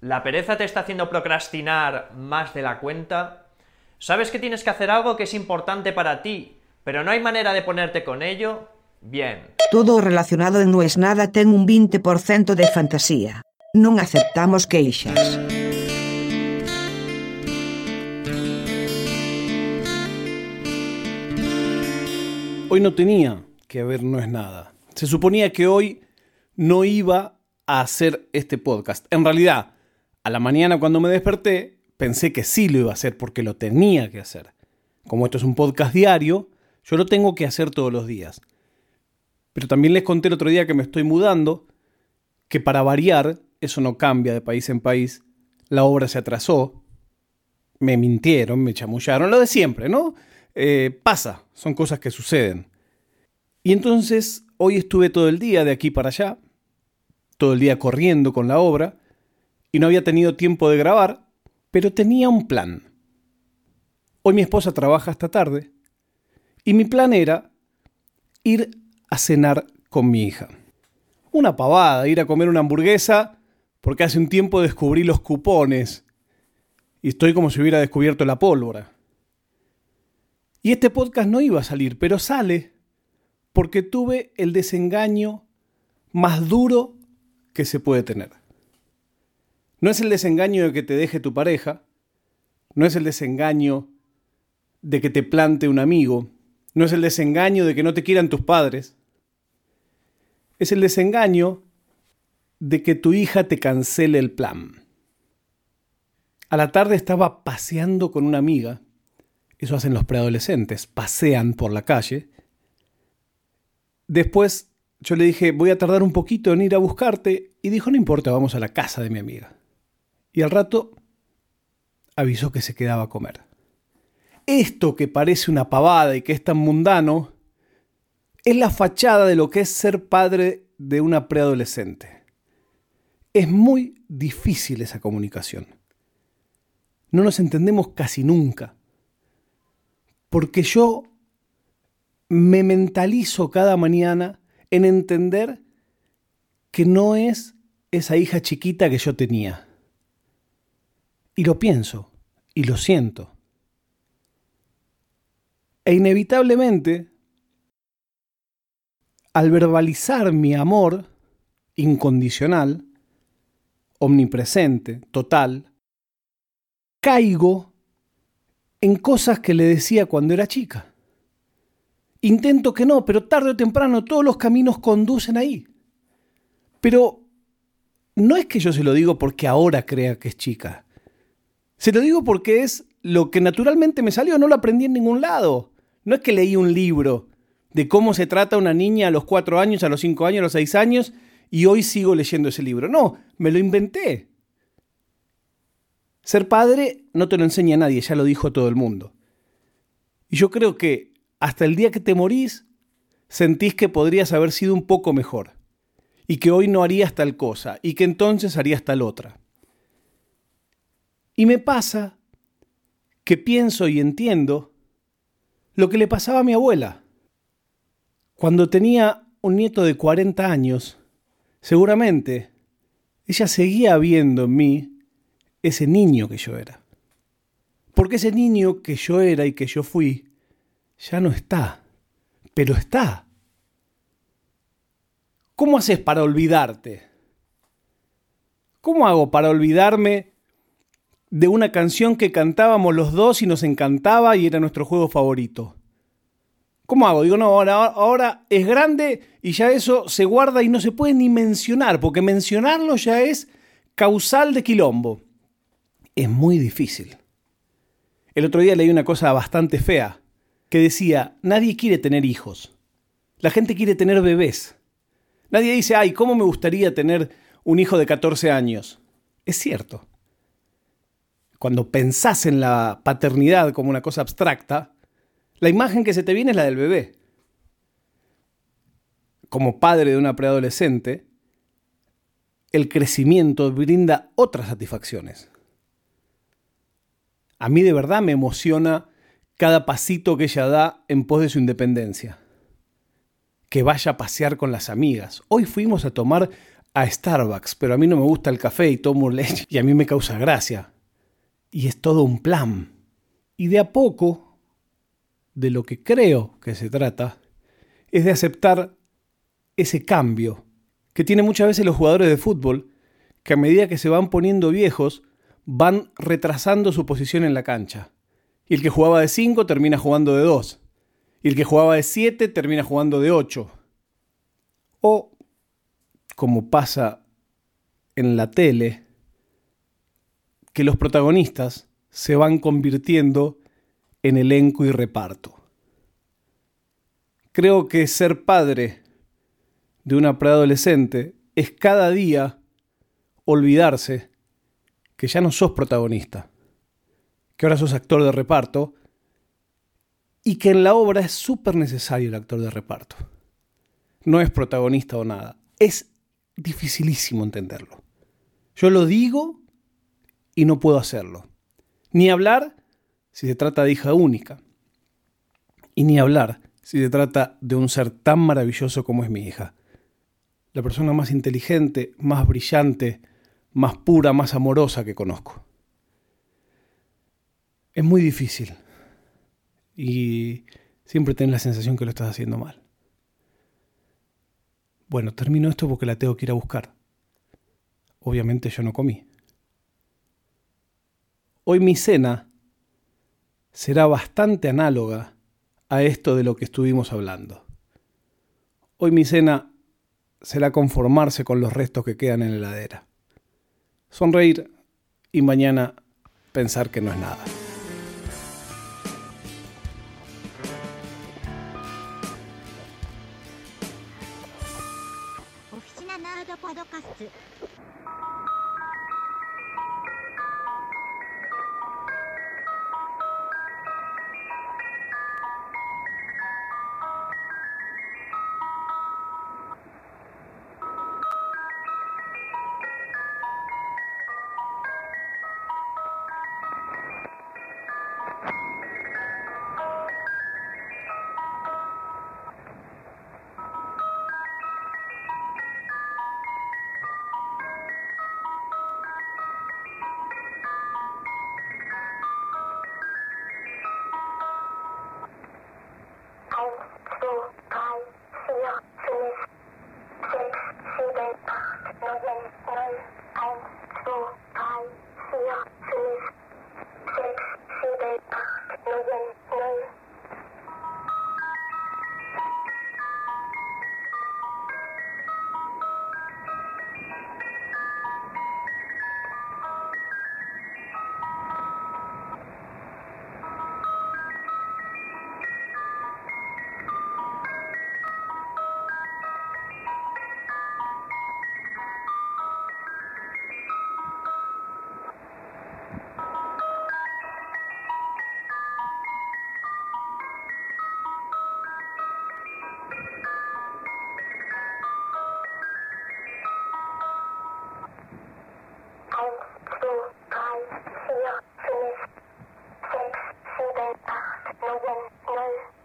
¿La pereza te está haciendo procrastinar más de la cuenta? ¿Sabes que tienes que hacer algo que es importante para ti, pero no hay manera de ponerte con ello? Bien. Todo relacionado en No es nada ten un 20% de fantasía. Non aceptamos queixas. Hoy no tenía que haber No es nada. Se suponía que hoy no iba a hacer este podcast. En realidad, a la mañana cuando me desperté, pensé que sí lo iba a hacer porque lo tenía que hacer. Como esto es un podcast diario, yo lo tengo que hacer todos los días. Pero también les conté el otro día que me estoy mudando, que para variar, eso no cambia de país en país, la obra se atrasó, me mintieron, me chamullaron, lo de siempre, ¿no? Eh, pasa, son cosas que suceden. Y entonces hoy estuve todo el día de aquí para allá, todo el día corriendo con la obra, y no había tenido tiempo de grabar, pero tenía un plan. Hoy mi esposa trabaja hasta tarde, y mi plan era ir a cenar con mi hija. Una pavada, ir a comer una hamburguesa, porque hace un tiempo descubrí los cupones, y estoy como si hubiera descubierto la pólvora. Y este podcast no iba a salir, pero sale porque tuve el desengaño más duro que se puede tener. No es el desengaño de que te deje tu pareja, no es el desengaño de que te plante un amigo, no es el desengaño de que no te quieran tus padres, es el desengaño de que tu hija te cancele el plan. A la tarde estaba paseando con una amiga eso hacen los preadolescentes, pasean por la calle. Después yo le dije, voy a tardar un poquito en ir a buscarte, y dijo, no importa, vamos a la casa de mi amiga. Y al rato avisó que se quedaba a comer. Esto que parece una pavada y que es tan mundano, es la fachada de lo que es ser padre de una preadolescente. Es muy difícil esa comunicación. No nos entendemos casi nunca porque yo me mentalizo cada mañana en entender que no es esa hija chiquita que yo tenía. Y lo pienso, y lo siento. E inevitablemente, al verbalizar mi amor incondicional, omnipresente, total, caigo en cosas que le decía cuando era chica. Intento que no, pero tarde o temprano todos los caminos conducen ahí. Pero no es que yo se lo digo porque ahora crea que es chica. Se lo digo porque es lo que naturalmente me salió, no lo aprendí en ningún lado. No es que leí un libro de cómo se trata una niña a los cuatro años, a los cinco años, a los seis años, y hoy sigo leyendo ese libro. No, me lo inventé. Ser padre no te lo enseña nadie, ya lo dijo todo el mundo. Y yo creo que hasta el día que te morís, sentís que podrías haber sido un poco mejor. Y que hoy no harías tal cosa, y que entonces harías tal otra. Y me pasa que pienso y entiendo lo que le pasaba a mi abuela. Cuando tenía un nieto de 40 años, seguramente ella seguía viendo en mí ese niño que yo era. Porque ese niño que yo era y que yo fui, ya no está, pero está. ¿Cómo haces para olvidarte? ¿Cómo hago para olvidarme de una canción que cantábamos los dos y nos encantaba y era nuestro juego favorito? ¿Cómo hago? Digo, no, ahora, ahora es grande y ya eso se guarda y no se puede ni mencionar, porque mencionarlo ya es causal de quilombo es muy difícil. El otro día leí una cosa bastante fea, que decía, nadie quiere tener hijos. La gente quiere tener bebés. Nadie dice, ay, ¿cómo me gustaría tener un hijo de 14 años? Es cierto. Cuando pensás en la paternidad como una cosa abstracta, la imagen que se te viene es la del bebé. Como padre de una preadolescente, el crecimiento brinda otras satisfacciones. A mí de verdad me emociona cada pasito que ella da en pos de su independencia. Que vaya a pasear con las amigas. Hoy fuimos a tomar a Starbucks, pero a mí no me gusta el café y tomo leche y a mí me causa gracia. Y es todo un plan. Y de a poco, de lo que creo que se trata, es de aceptar ese cambio que tienen muchas veces los jugadores de fútbol, que a medida que se van poniendo viejos, van retrasando su posición en la cancha. Y el que jugaba de 5 termina jugando de 2. Y el que jugaba de 7 termina jugando de 8. O, como pasa en la tele, que los protagonistas se van convirtiendo en elenco y reparto. Creo que ser padre de una preadolescente es cada día olvidarse que ya no sos protagonista, que ahora sos actor de reparto y que en la obra es súper necesario el actor de reparto. No es protagonista o nada. Es dificilísimo entenderlo. Yo lo digo y no puedo hacerlo. Ni hablar si se trata de hija única. Y ni hablar si se trata de un ser tan maravilloso como es mi hija. La persona más inteligente, más brillante, más pura, más amorosa que conozco. Es muy difícil. Y siempre tenés la sensación que lo estás haciendo mal. Bueno, termino esto porque la tengo que ir a buscar. Obviamente yo no comí. Hoy mi cena será bastante análoga a esto de lo que estuvimos hablando. Hoy mi cena será conformarse con los restos que quedan en la heladera. Sonreír y mañana pensar que no es nada. I. no one knows.